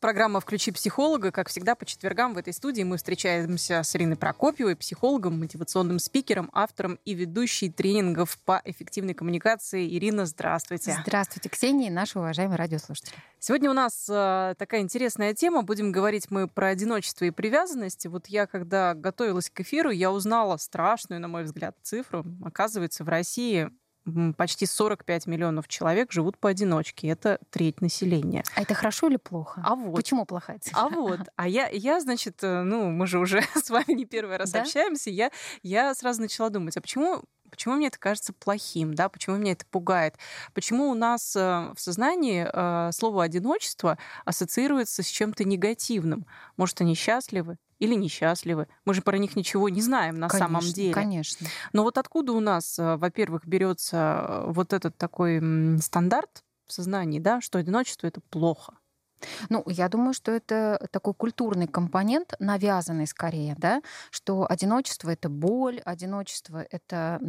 Программа «Включи психолога». Как всегда, по четвергам в этой студии мы встречаемся с Ириной Прокопьевой, психологом, мотивационным спикером, автором и ведущей тренингов по эффективной коммуникации. Ирина, здравствуйте. Здравствуйте, Ксения и наши уважаемые радиослушатели. Сегодня у нас э, такая интересная тема. Будем говорить мы про одиночество и привязанности. Вот я, когда готовилась к эфиру, я узнала страшную, на мой взгляд, цифру. Оказывается, в России почти 45 миллионов человек живут поодиночке. Это треть населения. А это хорошо или плохо? А вот. Почему плохая цифра? А вот. А я, я значит, э, ну, мы же уже с вами не первый раз да? общаемся, я, я сразу начала думать, а почему Почему мне это кажется плохим, да? Почему меня это пугает? Почему у нас э, в сознании э, слово одиночество ассоциируется с чем-то негативным? Может, они счастливы? или несчастливы. Мы же про них ничего не знаем на конечно, самом деле. Конечно. Но вот откуда у нас, э, во-первых, берется вот этот такой стандарт в сознании, да, что одиночество это плохо? Ну, я думаю, что это такой культурный компонент, навязанный скорее, да, что одиночество — это боль, одиночество — это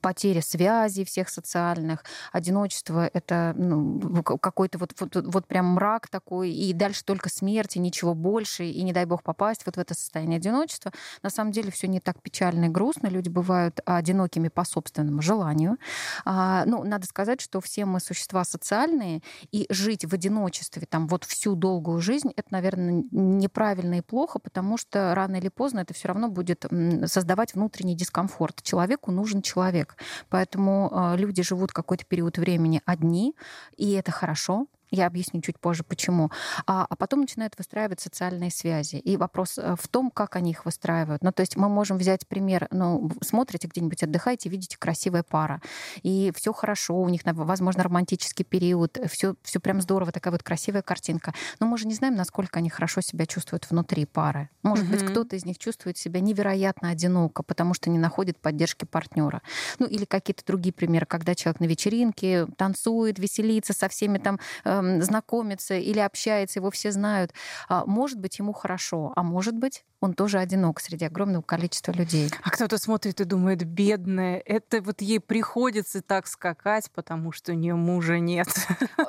потеря связей всех социальных, одиночество — это ну, какой-то вот, вот, вот прям мрак такой, и дальше только смерть, и ничего больше, и не дай бог попасть вот в это состояние одиночества. На самом деле все не так печально и грустно, люди бывают одинокими по собственному желанию. А, ну, надо сказать, что все мы существа социальные, и жить в одиночестве, там, вот всю долгую жизнь, это, наверное, неправильно и плохо, потому что рано или поздно это все равно будет создавать внутренний дискомфорт. Человеку нужен человек. Поэтому э, люди живут какой-то период времени одни, и это хорошо, я объясню чуть позже, почему. А, а потом начинают выстраивать социальные связи. И вопрос э, в том, как они их выстраивают. Ну, то есть мы можем взять пример, ну, смотрите где-нибудь, отдыхаете, видите красивая пара, и все хорошо, у них, возможно, романтический период, все, все прям здорово, такая вот красивая картинка. Но мы же не знаем, насколько они хорошо себя чувствуют внутри пары. Может mm-hmm. быть, кто-то из них чувствует себя невероятно одиноко, потому что не находит поддержки партнера. Ну, или какие-то другие примеры, когда человек на вечеринке танцует, веселится со всеми там э, знакомится или общается, его все знают, а, может быть, ему хорошо, а может быть, он тоже одинок среди огромного количества людей. А кто-то смотрит и думает, бедная, это вот ей приходится так скакать, потому что у нее мужа нет.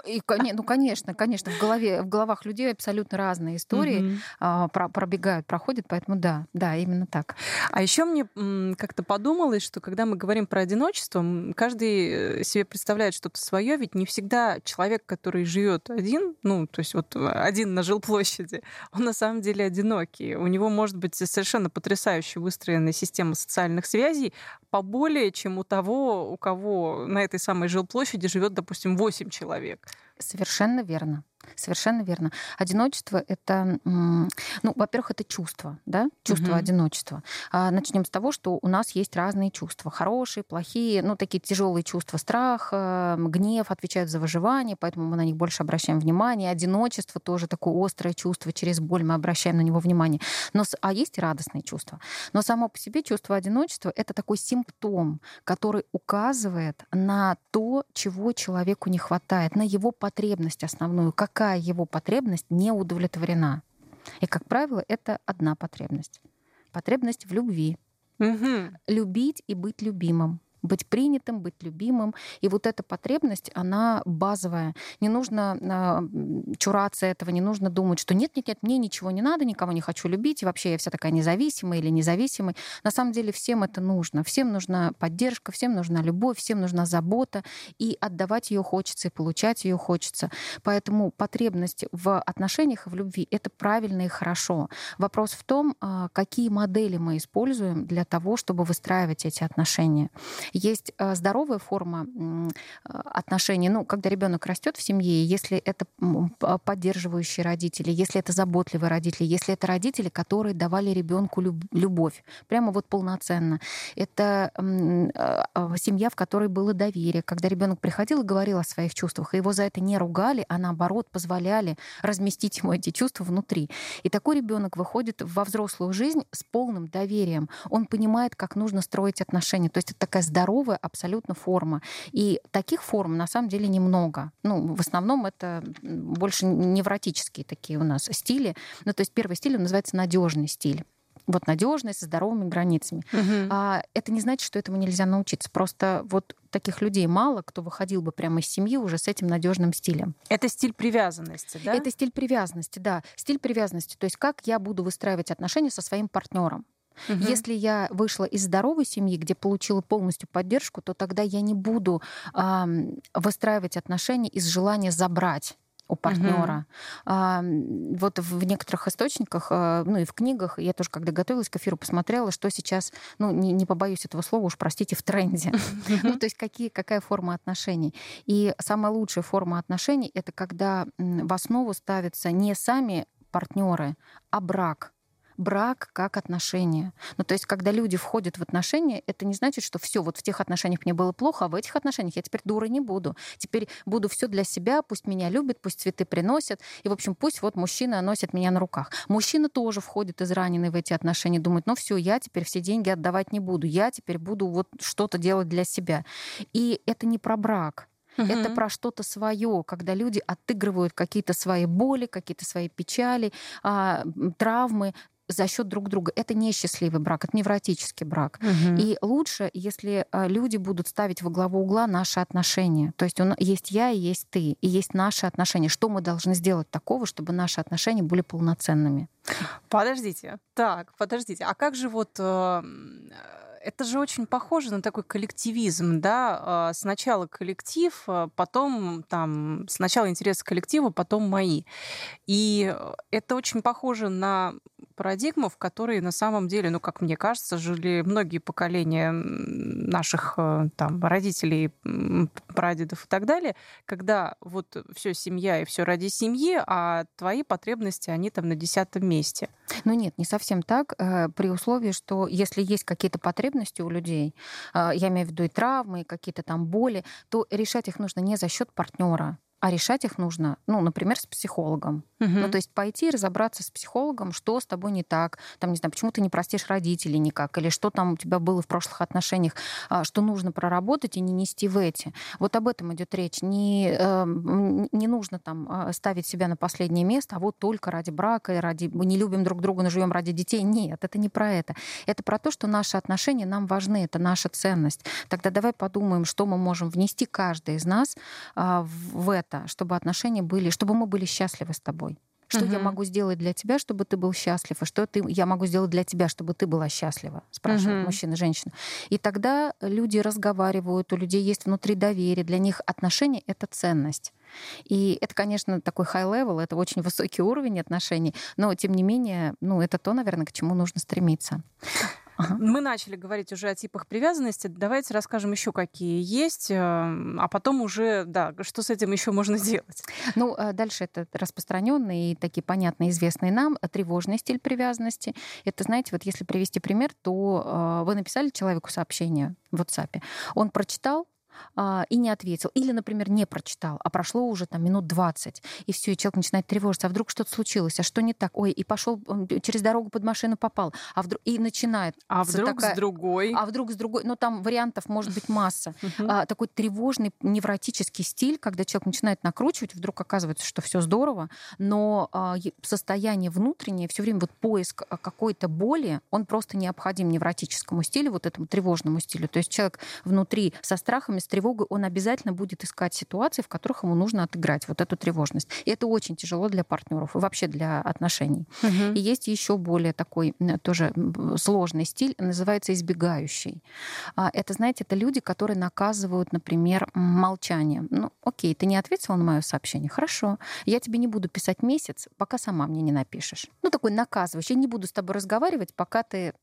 И, ну, конечно, конечно, в голове, в головах людей абсолютно разные истории mm пробегают, проходят, поэтому да, да, именно так. А еще мне как-то подумалось, что когда мы говорим про одиночество, каждый э, себе представляет что-то свое, ведь не всегда человек, который живет один, ну, то есть вот один на жилплощади, он на самом деле одинокий. У него может быть совершенно потрясающе выстроенная система социальных связей, поболее, чем у того, у кого на этой самой жилплощади живет, допустим, 8 человек. Совершенно верно. Совершенно верно. Одиночество это, ну, во-первых, это чувство, да, чувство угу. одиночества. А, начнем с того, что у нас есть разные чувства, хорошие, плохие, ну, такие тяжелые чувства, страх, гнев отвечают за выживание, поэтому мы на них больше обращаем внимание. Одиночество тоже такое острое чувство, через боль мы обращаем на него внимание. Но, а есть и радостные чувства. Но само по себе чувство одиночества это такой симптом, который указывает на то, чего человеку не хватает, на его потребность основную, как какая его потребность не удовлетворена. И, как правило, это одна потребность. Потребность в любви. Угу. Любить и быть любимым быть принятым, быть любимым. И вот эта потребность, она базовая. Не нужно э, чураться этого, не нужно думать, что нет, нет, нет, мне ничего не надо, никого не хочу любить, и вообще я вся такая независимая или независимый. На самом деле всем это нужно. Всем нужна поддержка, всем нужна любовь, всем нужна забота, и отдавать ее хочется, и получать ее хочется. Поэтому потребность в отношениях и в любви — это правильно и хорошо. Вопрос в том, а, какие модели мы используем для того, чтобы выстраивать эти отношения. Есть э, здоровая форма э, отношений, ну, когда ребенок растет в семье, если это поддерживающие родители, если это заботливые родители, если это родители, которые давали ребенку любовь, прямо вот полноценно. Это э, семья, в которой было доверие, когда ребенок приходил и говорил о своих чувствах, и его за это не ругали, а наоборот позволяли разместить ему эти чувства внутри. И такой ребенок выходит во взрослую жизнь с полным доверием. Он понимает, как нужно строить отношения. То есть это такая здоровая абсолютно форма. И таких форм на самом деле немного. Ну, в основном это больше невротические такие у нас стили. Ну, то есть первый стиль он называется надежный стиль вот надежность, со здоровыми границами. Угу. А, это не значит, что этому нельзя научиться. Просто вот таких людей мало, кто выходил бы прямо из семьи уже с этим надежным стилем. Это стиль привязанности, да? Это стиль привязанности, да. Стиль привязанности. То есть как я буду выстраивать отношения со своим партнером. Угу. Если я вышла из здоровой семьи, где получила полностью поддержку, то тогда я не буду э, выстраивать отношения из желания забрать у партнера. Угу. А, вот в некоторых источниках, а, ну и в книгах, я тоже, когда готовилась к эфиру, посмотрела, что сейчас, ну не, не побоюсь этого слова, уж простите, в тренде. Ну то есть какие, какая форма отношений. И самая лучшая форма отношений это когда в основу ставятся не сами партнеры, а брак брак как отношения. Ну, то есть, когда люди входят в отношения, это не значит, что все, вот в тех отношениях мне было плохо, а в этих отношениях я теперь дурой не буду. Теперь буду все для себя, пусть меня любят, пусть цветы приносят. И, в общем, пусть вот мужчина носит меня на руках. Мужчина тоже входит израненный в эти отношения, думает, ну все, я теперь все деньги отдавать не буду, я теперь буду вот что-то делать для себя. И это не про брак. Угу. Это про что-то свое, когда люди отыгрывают какие-то свои боли, какие-то свои печали, а, травмы за счет друг друга. Это не счастливый брак, это невротический брак. Угу. И лучше, если а, люди будут ставить во главу угла наши отношения. То есть он, есть я и есть ты, и есть наши отношения. Что мы должны сделать такого, чтобы наши отношения были полноценными? Подождите. Так, подождите. А как же вот э, это же очень похоже на такой коллективизм, да? Сначала коллектив, потом там сначала интерес к коллективу, потом мои. И это очень похоже на парадигму, в которой на самом деле, ну, как мне кажется, жили многие поколения наших э, там родителей, прадедов и так далее, когда вот все семья и все ради семьи, а твои потребности, они там на десятом месте. Ну нет, не совсем так, э, при условии, что если есть какие-то потребности у людей, э, я имею в виду и травмы, и какие-то там боли, то решать их нужно не за счет партнера, а решать их нужно, ну, например, с психологом. Угу. Ну, то есть пойти разобраться с психологом, что с тобой не так, там, не знаю, почему ты не простишь родителей никак, или что там у тебя было в прошлых отношениях, а, что нужно проработать и не нести в эти. Вот об этом идет речь. Не, эм, не нужно там а, ставить себя на последнее место, а вот только ради брака, ради мы не любим друг друга, но живем ради детей. Нет, это не про это. Это про то, что наши отношения нам важны, это наша ценность. Тогда давай подумаем, что мы можем внести каждый из нас а, в это, чтобы отношения были, чтобы мы были счастливы с тобой. Что угу. я могу сделать для тебя, чтобы ты был счастлив, и что ты, я могу сделать для тебя, чтобы ты была счастлива, спрашивает угу. мужчина женщина. И тогда люди разговаривают, у людей есть внутри доверие, для них отношения — это ценность. И это, конечно, такой high level, это очень высокий уровень отношений, но тем не менее, ну, это то, наверное, к чему нужно стремиться. Ага. Мы начали говорить уже о типах привязанности. Давайте расскажем еще, какие есть, эм, а потом уже, да, что с этим еще можно делать. Ну, а дальше это распространенный и такие понятные, известные нам э, тревожный стиль привязанности. Это, знаете, вот если привести пример, то э, вы написали человеку сообщение в WhatsApp, он прочитал, а, и не ответил. Или, например, не прочитал, а прошло уже там минут 20, и все, и человек начинает тревожиться, а вдруг что-то случилось, а что не так? Ой, и пошел через дорогу под машину попал, а вдруг и начинает. А вдруг такая, с другой? А вдруг с другой? Ну там вариантов может быть масса. А, такой тревожный невротический стиль, когда человек начинает накручивать, вдруг оказывается, что все здорово, но а, состояние внутреннее, все время вот поиск а, какой-то боли, он просто необходим невротическому стилю, вот этому тревожному стилю. То есть человек внутри со страхами с тревогой, он обязательно будет искать ситуации, в которых ему нужно отыграть вот эту тревожность. И это очень тяжело для партнеров и вообще для отношений. Угу. И есть еще более такой тоже сложный стиль, называется избегающий. А, это, знаете, это люди, которые наказывают, например, молчанием. Ну, окей, ты не ответила на мое сообщение, хорошо, я тебе не буду писать месяц, пока сама мне не напишешь. Ну, такой наказывающий. Я не буду с тобой разговаривать, пока ты,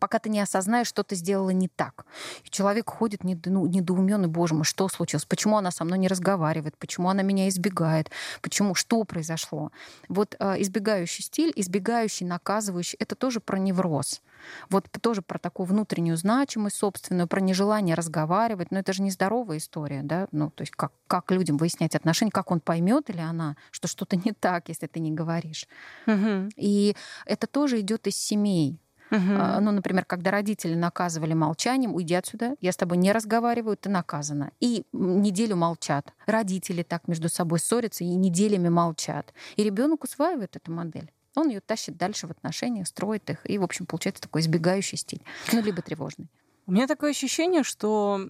пока ты не осознаешь, что ты сделала не так. И человек ходит ну, недоуменный, боже мой, что случилось? Почему она со мной не разговаривает? Почему она меня избегает? Почему? Что произошло? Вот э, избегающий стиль, избегающий, наказывающий, это тоже про невроз. Вот тоже про такую внутреннюю значимость собственную, про нежелание разговаривать. Но это же нездоровая история, да? Ну, то есть как, как людям выяснять отношения, как он поймет или она, что что-то не так, если ты не говоришь. Угу. И это тоже идет из семей. Угу. Ну, например, когда родители наказывали молчанием, уйди отсюда, я с тобой не разговариваю, ты наказана. И неделю молчат. Родители так между собой ссорятся и неделями молчат. И ребенок усваивает эту модель. Он ее тащит дальше в отношениях, строит их, и, в общем, получается такой избегающий стиль, ну, либо тревожный. У меня такое ощущение, что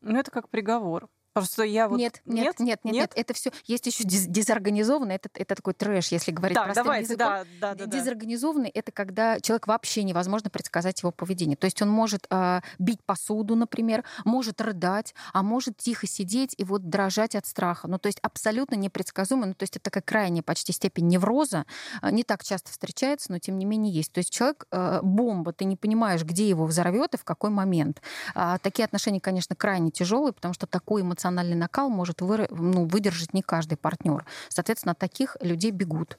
ну, это как приговор. Просто я вот... Нет, нет, нет, нет, нет. Это все есть еще дезорганизованно. Это, это такой трэш, если говорить да, простым давайте, языком. Да, да, да, Дезорганизованный это когда человек вообще невозможно предсказать его поведение. То есть он может э, бить посуду, например, может рыдать, а может тихо сидеть и вот дрожать от страха. Ну, то есть абсолютно непредсказуемо. Ну, то есть это такая крайняя почти степень невроза. Не так часто встречается, но тем не менее есть. То есть человек э, бомба, ты не понимаешь, где его взорвет и в какой момент. А, такие отношения, конечно, крайне тяжелые, потому что такой эмоциональный эмоциональный накал может вы, ну, выдержать не каждый партнер. Соответственно, от таких людей бегут.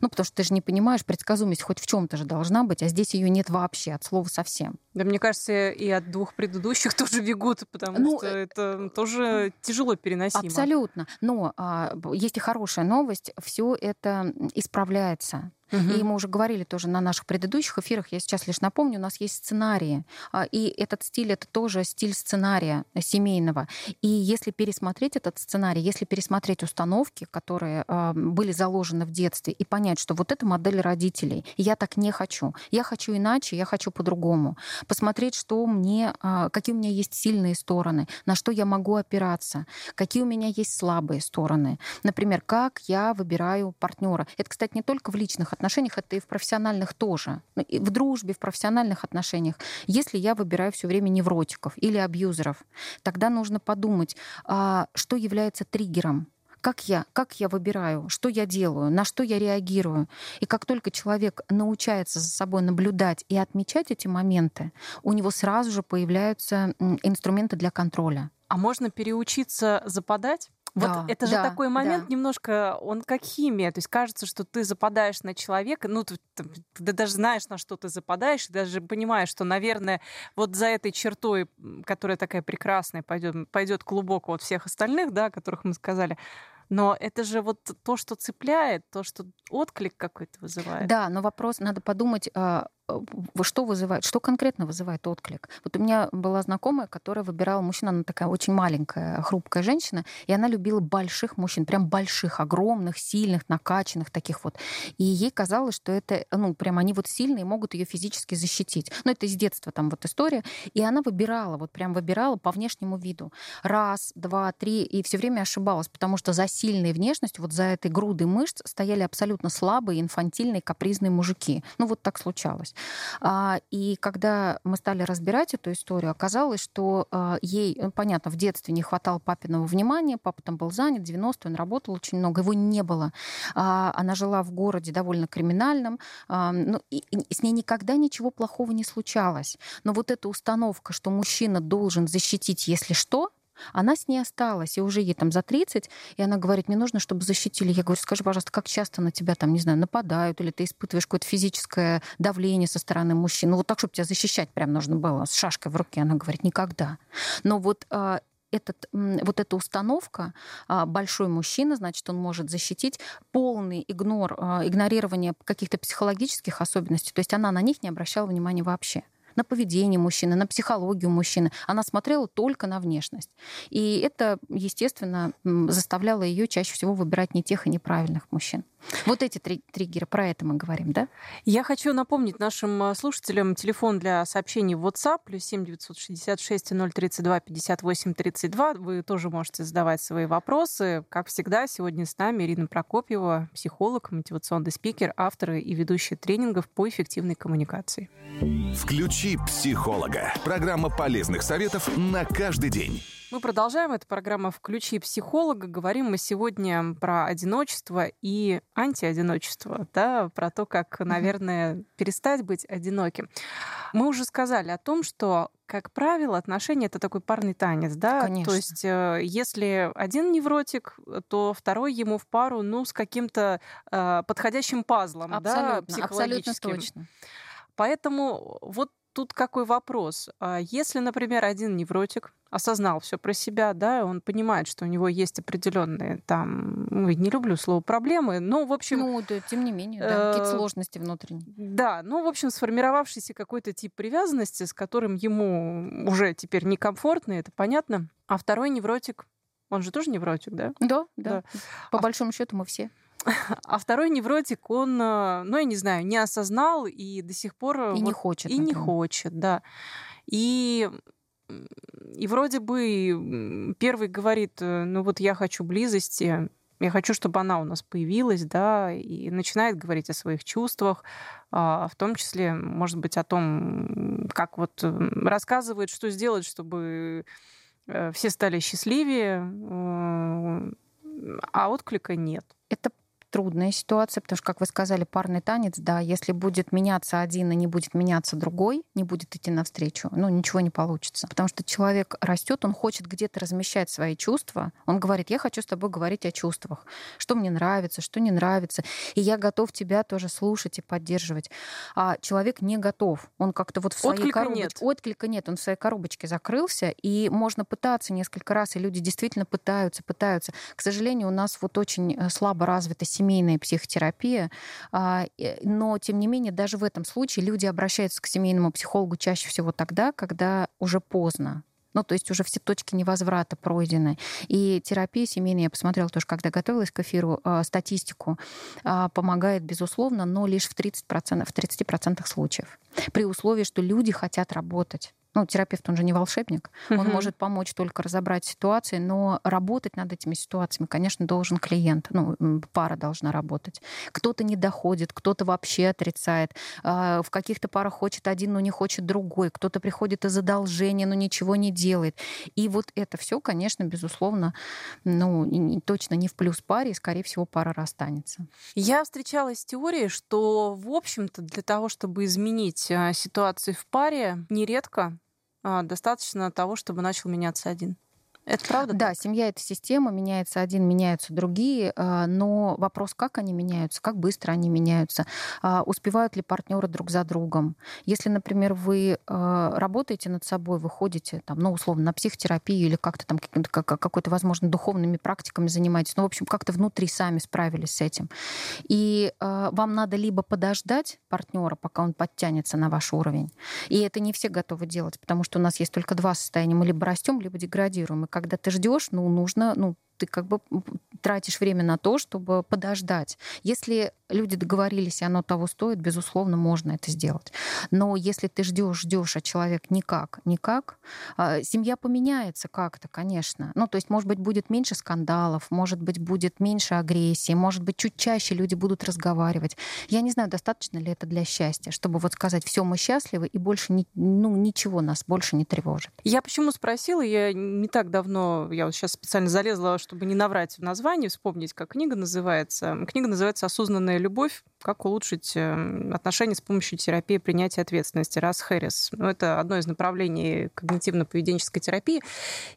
Ну, потому что ты же не понимаешь, предсказуемость хоть в чем-то же должна быть, а здесь ее нет вообще, от слова совсем. Да, мне кажется, и от двух предыдущих тоже бегут, потому ну, что э, это тоже тяжело переносимо. Абсолютно. Но а, есть и хорошая новость, все это исправляется. Угу. И мы уже говорили тоже на наших предыдущих эфирах, я сейчас лишь напомню, у нас есть сценарии. А, и этот стиль — это тоже стиль сценария семейного. И если пересмотреть этот сценарий, если пересмотреть установки, которые а, были заложены в детстве, и понять, что вот это модель родителей, я так не хочу. Я хочу иначе, я хочу по-другому. Посмотреть, что мне, а, какие у меня есть сильные стороны, на что я могу опираться, какие у меня есть слабые стороны. Например, как я выбираю партнера. Это, кстати, не только в личных это и в профессиональных тоже. Ну, и в дружбе, в профессиональных отношениях. Если я выбираю все время невротиков или абьюзеров, тогда нужно подумать, а, что является триггером как я, как я выбираю, что я делаю, на что я реагирую. И как только человек научается за собой наблюдать и отмечать эти моменты, у него сразу же появляются инструменты для контроля. А можно переучиться западать? Вот да, это же да, такой момент да. немножко, он как химия, то есть кажется, что ты западаешь на человека, ну ты, ты, ты даже знаешь, на что ты западаешь, и даже понимаешь, что, наверное, вот за этой чертой, которая такая прекрасная, пойдет, пойдет глубоко от всех остальных, да, о которых мы сказали, но это же вот то, что цепляет, то, что отклик какой-то вызывает. Да, но вопрос, надо подумать, а, что вызывает, что конкретно вызывает отклик. Вот у меня была знакомая, которая выбирала мужчину, она такая очень маленькая, хрупкая женщина, и она любила больших мужчин, прям больших, огромных, сильных, накачанных таких вот. И ей казалось, что это, ну, прям они вот сильные, могут ее физически защитить. Ну, это из детства там вот история. И она выбирала, вот прям выбирала по внешнему виду. Раз, два, три, и все время ошибалась, потому что за сильной внешностью, вот за этой грудой мышц стояли абсолютно слабые, инфантильные, капризные мужики. Ну, вот так случалось. А, и когда мы стали разбирать эту историю, оказалось, что а, ей, ну, понятно, в детстве не хватало папиного внимания, папа там был занят, 90 он работал очень много, его не было. А, она жила в городе довольно криминальном, ну, и с ней никогда ничего плохого не случалось. Но вот эта установка, что мужчина должен защитить, если что, она с ней осталась, и уже ей там за 30, и она говорит, мне нужно, чтобы защитили. Я говорю, скажи, пожалуйста, как часто на тебя там, не знаю, нападают, или ты испытываешь какое-то физическое давление со стороны мужчин? Ну вот так, чтобы тебя защищать прям нужно было, с шашкой в руке. Она говорит, никогда. Но вот а, этот, вот эта установка, а, большой мужчина, значит, он может защитить полный игнор, а, игнорирование каких-то психологических особенностей, то есть она на них не обращала внимания вообще на поведение мужчины, на психологию мужчины. Она смотрела только на внешность. И это, естественно, заставляло ее чаще всего выбирать не тех и неправильных мужчин. Вот эти три триггеры, про это мы говорим, да? Я хочу напомнить нашим э, слушателям телефон для сообщений в WhatsApp, плюс 7 966 032 58 32. Вы тоже можете задавать свои вопросы. Как всегда, сегодня с нами Ирина Прокопьева, психолог, мотивационный спикер, автор и ведущая тренингов по эффективной коммуникации. Включи психолога. Программа полезных советов на каждый день. Мы продолжаем. эту программу «Включи психолога». Говорим мы сегодня про одиночество и антиодиночество, да, про то, как, наверное, перестать быть одиноким. Мы уже сказали о том, что как правило, отношения это такой парный танец, да? Конечно. То есть, э, если один невротик, то второй ему в пару, ну, с каким-то э, подходящим пазлом, абсолютно, да, психологическим. Абсолютно точно. Поэтому вот тут какой вопрос. А если, например, один невротик, осознал все про себя, да, он понимает, что у него есть определенные там, ну, не люблю слово проблемы, но, в общем... Ну, да, тем не менее, да, какие-то э, сложности внутренние. Да, ну, в общем, сформировавшийся какой-то тип привязанности, с которым ему уже теперь некомфортно, это понятно. А второй невротик, он же тоже невротик, да? Да, да. да. По а... большому счету мы все. А второй невротик, он, э, ну, я не знаю, не осознал и до сих пор... И вот, не хочет. И например. не хочет, да. И и вроде бы первый говорит, э, ну вот я хочу близости, я хочу, чтобы она у нас появилась, да, и начинает говорить о своих чувствах, а, в том числе, может быть, о том, как вот рассказывает, что сделать, чтобы э, все стали счастливее, а отклика нет. Это трудная ситуация, потому что, как вы сказали, парный танец, да, если будет меняться один и не будет меняться другой, не будет идти навстречу, ну, ничего не получится. Потому что человек растет, он хочет где-то размещать свои чувства. Он говорит, я хочу с тобой говорить о чувствах, что мне нравится, что не нравится, и я готов тебя тоже слушать и поддерживать. А человек не готов. Он как-то вот в своей коробочке... Нет. Отклика нет. Он в своей коробочке закрылся, и можно пытаться несколько раз, и люди действительно пытаются, пытаются. К сожалению, у нас вот очень э, слабо развита семейная психотерапия, а, но тем не менее даже в этом случае люди обращаются к семейному психологу чаще всего тогда, когда уже поздно, ну, то есть уже все точки невозврата пройдены. И терапия семейная, я посмотрела тоже, когда готовилась к эфиру, а, статистику, а, помогает, безусловно, но лишь в 30%, в 30% случаев. При условии, что люди хотят работать ну, терапевт, он же не волшебник, он может помочь только разобрать ситуации, но работать над этими ситуациями, конечно, должен клиент, ну, пара должна работать. Кто-то не доходит, кто-то вообще отрицает, а, в каких-то парах хочет один, но не хочет другой, кто-то приходит из задолжения, но ничего не делает. И вот это все, конечно, безусловно, ну, точно не в плюс паре, и, скорее всего, пара расстанется. Я встречалась с теорией, что, в общем-то, для того, чтобы изменить а, ситуацию в паре, нередко достаточно того, чтобы начал меняться один. Это правда? Да, так? семья это система, меняется один, меняются другие, а, но вопрос, как они меняются, как быстро они меняются, а, успевают ли партнеры друг за другом. Если, например, вы а, работаете над собой, вы ходите, там, ну, условно, на психотерапию или как-то там какой-то, возможно, духовными практиками занимаетесь, ну, в общем, как-то внутри сами справились с этим. И вам надо либо подождать партнера, пока он подтянется на ваш уровень, и это не все готовы делать, потому что у нас есть только два состояния, мы либо растем, либо деградируем. И когда ты ждешь, ну, нужно, ну, ты как бы тратишь время на то, чтобы подождать. Если люди договорились, и оно того стоит, безусловно, можно это сделать. Но если ты ждешь, ждешь, а человек никак, никак, а, семья поменяется как-то, конечно. Ну, то есть, может быть, будет меньше скандалов, может быть, будет меньше агрессии, может быть, чуть чаще люди будут разговаривать. Я не знаю, достаточно ли это для счастья, чтобы вот сказать, все, мы счастливы, и больше ни, ну, ничего нас больше не тревожит. Я почему спросила, я не так давно, я вот сейчас специально залезла, чтобы не наврать в названии, вспомнить, как книга называется. Книга называется «Осознанная любовь. Как улучшить эм, отношения с помощью терапии принятия ответственности» Рас Хэрис. Ну, это одно из направлений когнитивно-поведенческой терапии.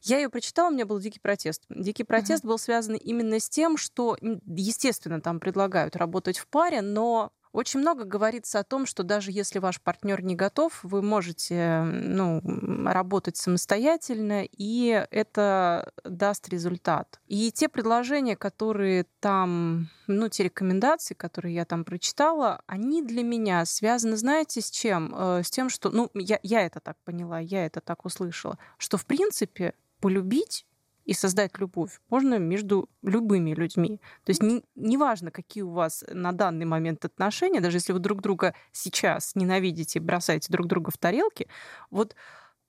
Я ее прочитала, у меня был дикий протест. Дикий протест uh-huh. был связан именно с тем, что, естественно, там предлагают работать в паре, но очень много говорится о том, что даже если ваш партнер не готов, вы можете ну, работать самостоятельно, и это даст результат. И те предложения, которые там, ну, те рекомендации, которые я там прочитала, они для меня связаны, знаете, с чем? Э, с тем, что, ну, я, я это так поняла, я это так услышала, что, в принципе, полюбить и создать любовь можно между любыми людьми. То есть не, неважно, какие у вас на данный момент отношения, даже если вы друг друга сейчас ненавидите бросаете друг друга в тарелки, вот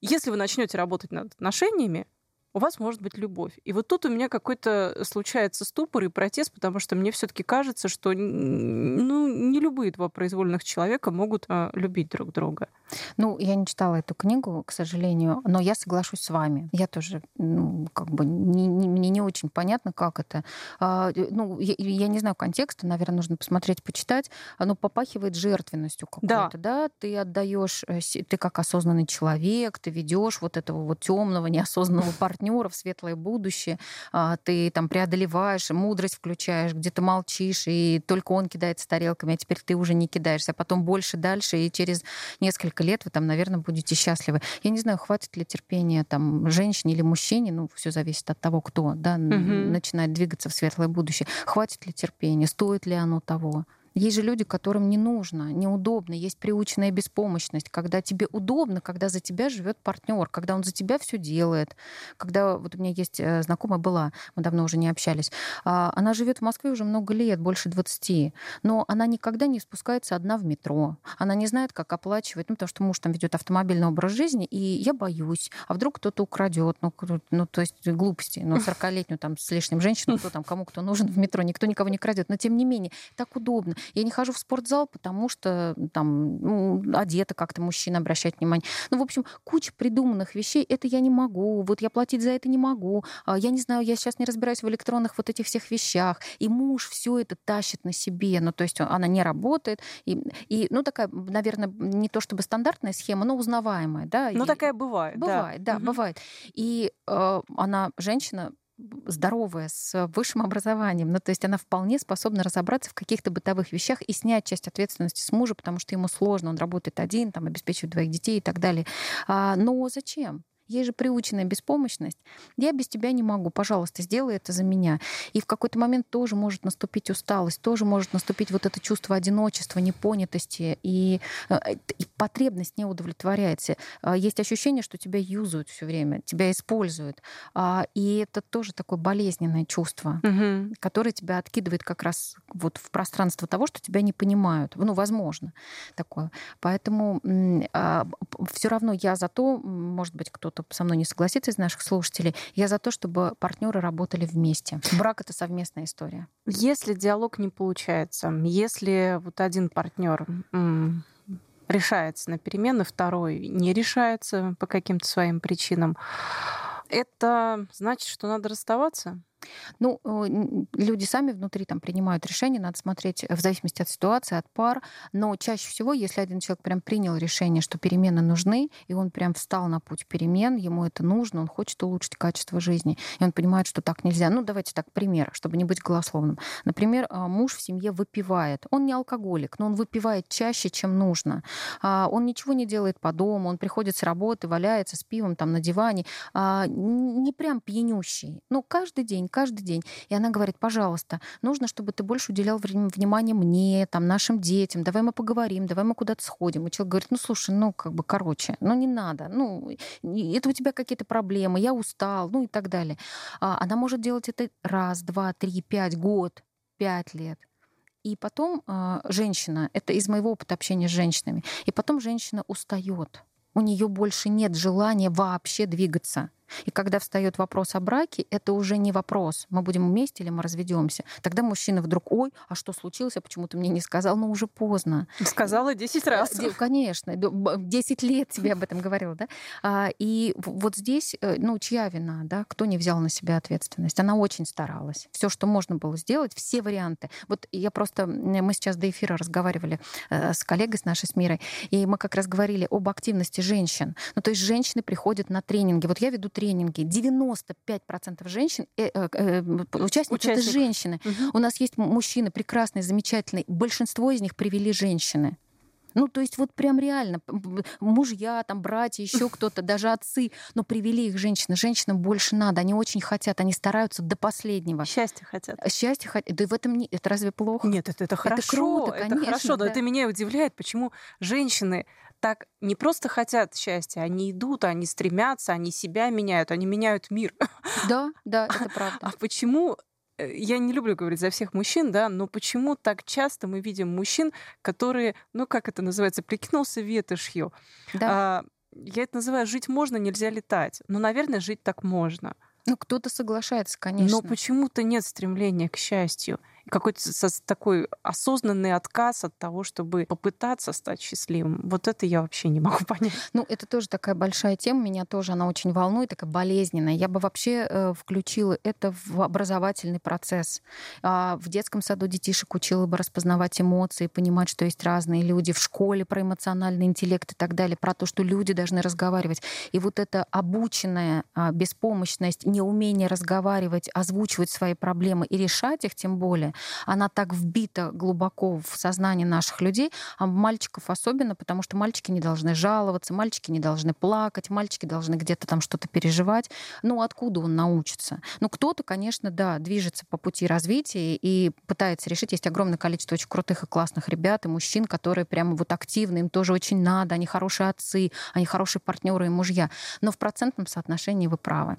если вы начнете работать над отношениями, у вас может быть любовь. И вот тут у меня какой-то случается ступор и протест, потому что мне все-таки кажется, что ну, не любые два произвольных человека могут э, любить друг друга. Ну, я не читала эту книгу, к сожалению, но я соглашусь с вами. Я тоже, ну, как бы, не, не, мне не очень понятно, как это. А, ну, я, я не знаю контекста, наверное, нужно посмотреть, почитать. Оно попахивает жертвенностью какой-то, да? да? Ты отдаешь, э, ты как осознанный человек, ты ведешь вот этого вот темного, неосознанного партнера в светлое будущее, а, ты там преодолеваешь, мудрость включаешь, где-то молчишь, и только он кидается тарелками, а теперь ты ты уже не кидаешься, а потом больше, дальше, и через несколько лет вы там, наверное, будете счастливы. Я не знаю, хватит ли терпения там женщине или мужчине, ну, все зависит от того, кто, да, угу. начинает двигаться в светлое будущее. Хватит ли терпения, стоит ли оно того? Есть же люди, которым не нужно, неудобно, есть приученная беспомощность, когда тебе удобно, когда за тебя живет партнер, когда он за тебя все делает. Когда вот у меня есть э, знакомая была, мы давно уже не общались, а, она живет в Москве уже много лет, больше 20, но она никогда не спускается одна в метро. Она не знает, как оплачивать, ну, потому что муж там ведет автомобильный образ жизни, и я боюсь, а вдруг кто-то украдет, ну, ну, то есть глупости, ну, 40-летнюю там с лишним женщину, кто там, кому кто нужен в метро, никто никого не крадет, но тем не менее, так удобно. Я не хожу в спортзал, потому что там ну, одета как-то мужчина обращать внимание. Ну, в общем, куча придуманных вещей. Это я не могу, вот я платить за это не могу. А, я не знаю, я сейчас не разбираюсь в электронных вот этих всех вещах. И муж все это тащит на себе. Ну, то есть она не работает. И, и ну, такая, наверное, не то чтобы стандартная схема, но узнаваемая. Да? Ну, такая бывает. Бывает, да, да угу. бывает. И э, она, женщина, здоровая, с высшим образованием. Ну, то есть она вполне способна разобраться в каких-то бытовых вещах и снять часть ответственности с мужа, потому что ему сложно, он работает один, там, обеспечивает двоих детей и так далее. А, но зачем? Есть же приученная беспомощность. Я без тебя не могу. Пожалуйста, сделай это за меня. И в какой-то момент тоже может наступить усталость, тоже может наступить вот это чувство одиночества, непонятости, и, э, и потребность не удовлетворяется. А, есть ощущение, что тебя юзают все время, тебя используют. А, и это тоже такое болезненное чувство, угу. которое тебя откидывает как раз вот в пространство того, что тебя не понимают. Ну, возможно, такое. Поэтому а, все равно я за то, может быть, кто-то кто со мной не согласится из наших слушателей, я за то, чтобы партнеры работали вместе. Брак это совместная история. Если диалог не получается, если вот один партнер решается на перемены, второй не решается по каким-то своим причинам, это значит, что надо расставаться? Ну, э, люди сами внутри там принимают решение, надо смотреть в зависимости от ситуации, от пар. Но чаще всего, если один человек прям принял решение, что перемены нужны, и он прям встал на путь перемен, ему это нужно, он хочет улучшить качество жизни, и он понимает, что так нельзя. Ну, давайте так, пример, чтобы не быть голословным. Например, а, муж в семье выпивает. Он не алкоголик, но он выпивает чаще, чем нужно. А, он ничего не делает по дому, он приходит с работы, валяется с пивом там на диване. А, не прям пьянющий. Но каждый день, каждый день. И она говорит, пожалуйста, нужно, чтобы ты больше уделял внимание мне, там, нашим детям, давай мы поговорим, давай мы куда-то сходим. И человек говорит, ну, слушай, ну, как бы, короче, ну, не надо, ну, это у тебя какие-то проблемы, я устал, ну, и так далее. А она может делать это раз, два, три, пять, год, пять лет. И потом э, женщина, это из моего опыта общения с женщинами, и потом женщина устает. У нее больше нет желания вообще двигаться. И когда встает вопрос о браке, это уже не вопрос, мы будем вместе или мы разведемся. Тогда мужчина вдруг, ой, а что случилось, а почему ты мне не сказал? Ну, уже поздно. Сказала 10 раз. Конечно, 10 лет тебе об этом говорила, да? А, и вот здесь, э, ну, чья вина, да? Кто не взял на себя ответственность? Она очень старалась. Все, что можно было сделать, все варианты. Вот я просто, мы сейчас до эфира разговаривали э, с коллегой, с нашей, с Мирой, и мы как раз говорили об активности женщин. Ну, то есть женщины приходят на тренинги. Вот я веду тренинги. 95% женщин, э, э, э, Участник. это женщины. Угу. У нас есть мужчины прекрасные, замечательные. Большинство из них привели женщины. Ну, то есть вот прям реально мужья, там, братья, еще кто-то, даже отцы, но привели их женщины. Женщинам больше надо, они очень хотят, они стараются до последнего. Счастье хотят. Счастье хотят. Да в этом не... это разве плохо? Нет, это, это хорошо. Это круто, конечно. Это хорошо, да. но это меня удивляет, почему женщины так не просто хотят счастья, они идут, они стремятся, они себя меняют, они меняют мир. Да, да, это правда. А почему Э, я не люблю говорить за всех мужчин, да, но почему так часто мы видим мужчин, которые, ну как это называется, прикинулся ветошью. Да. А, я это называю жить можно, нельзя летать. Но, наверное, жить так можно. Ну, кто-то соглашается, конечно. Но почему-то нет стремления к счастью какой-то такой осознанный отказ от того, чтобы попытаться стать счастливым. Вот это я вообще не могу понять. Ну, это тоже такая большая тема, меня тоже она очень волнует, такая болезненная. Я бы вообще э, включила это в образовательный процесс. А, в детском саду детишек учила бы распознавать эмоции, понимать, что есть разные люди. В школе про эмоциональный интеллект и так далее, про то, что люди должны разговаривать. И вот эта обученная а, беспомощность, неумение разговаривать, озвучивать свои проблемы и решать их тем более, она так вбита глубоко в сознание наших людей, а мальчиков особенно, потому что мальчики не должны жаловаться, мальчики не должны плакать, мальчики должны где-то там что-то переживать. Ну, откуда он научится? Ну, кто-то, конечно, да, движется по пути развития и пытается решить. Есть огромное количество очень крутых и классных ребят и мужчин, которые прямо вот активны, им тоже очень надо, они хорошие отцы, они хорошие партнеры и мужья. Но в процентном соотношении вы правы.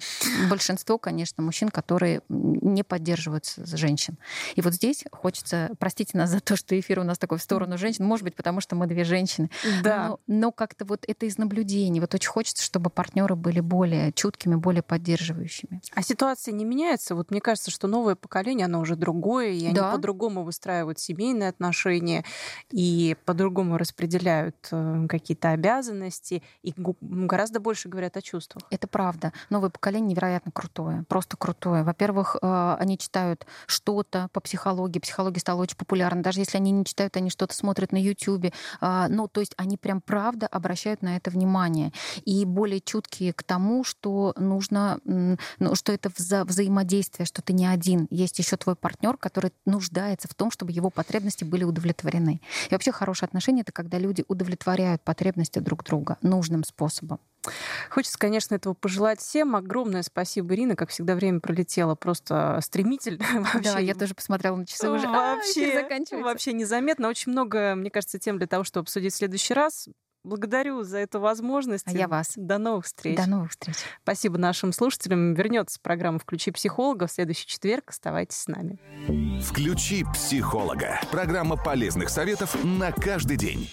Большинство, конечно, мужчин, которые не поддерживают женщин. И вот здесь хочется, простите нас за то, что эфир у нас такой в сторону женщин, может быть, потому что мы две женщины. Да. Но, но как-то вот это из наблюдений. Вот очень хочется, чтобы партнеры были более чуткими, более поддерживающими. А ситуация не меняется? Вот мне кажется, что новое поколение, оно уже другое, и да. они по-другому выстраивают семейные отношения и по-другому распределяют э, какие-то обязанности и гораздо больше говорят о чувствах. Это правда. Новое поколение невероятно крутое, просто крутое. Во-первых, э, они читают что-то по психологии, психология стала очень популярна. Даже если они не читают, они что-то смотрят на YouTube. А, ну, то есть они прям правда обращают на это внимание. И более чуткие к тому, что нужно, ну, что это вза взаимодействие, что ты не один. Есть еще твой партнер, который нуждается в том, чтобы его потребности были удовлетворены. И вообще хорошие отношения — это когда люди удовлетворяют потребности друг друга нужным способом. Хочется, конечно, этого пожелать всем. Огромное спасибо, Ирина. Как всегда, время пролетело просто стремительно. Вообще. Да, я тоже посмотрела на часы уже. Вообще, а, вообще незаметно. Очень много, мне кажется, тем для того, чтобы обсудить в следующий раз. Благодарю за эту возможность. А я вас. До новых встреч. До новых встреч. Спасибо нашим слушателям. Вернется программа «Включи психолога» в следующий четверг. Оставайтесь с нами. «Включи психолога». Программа полезных советов на каждый день.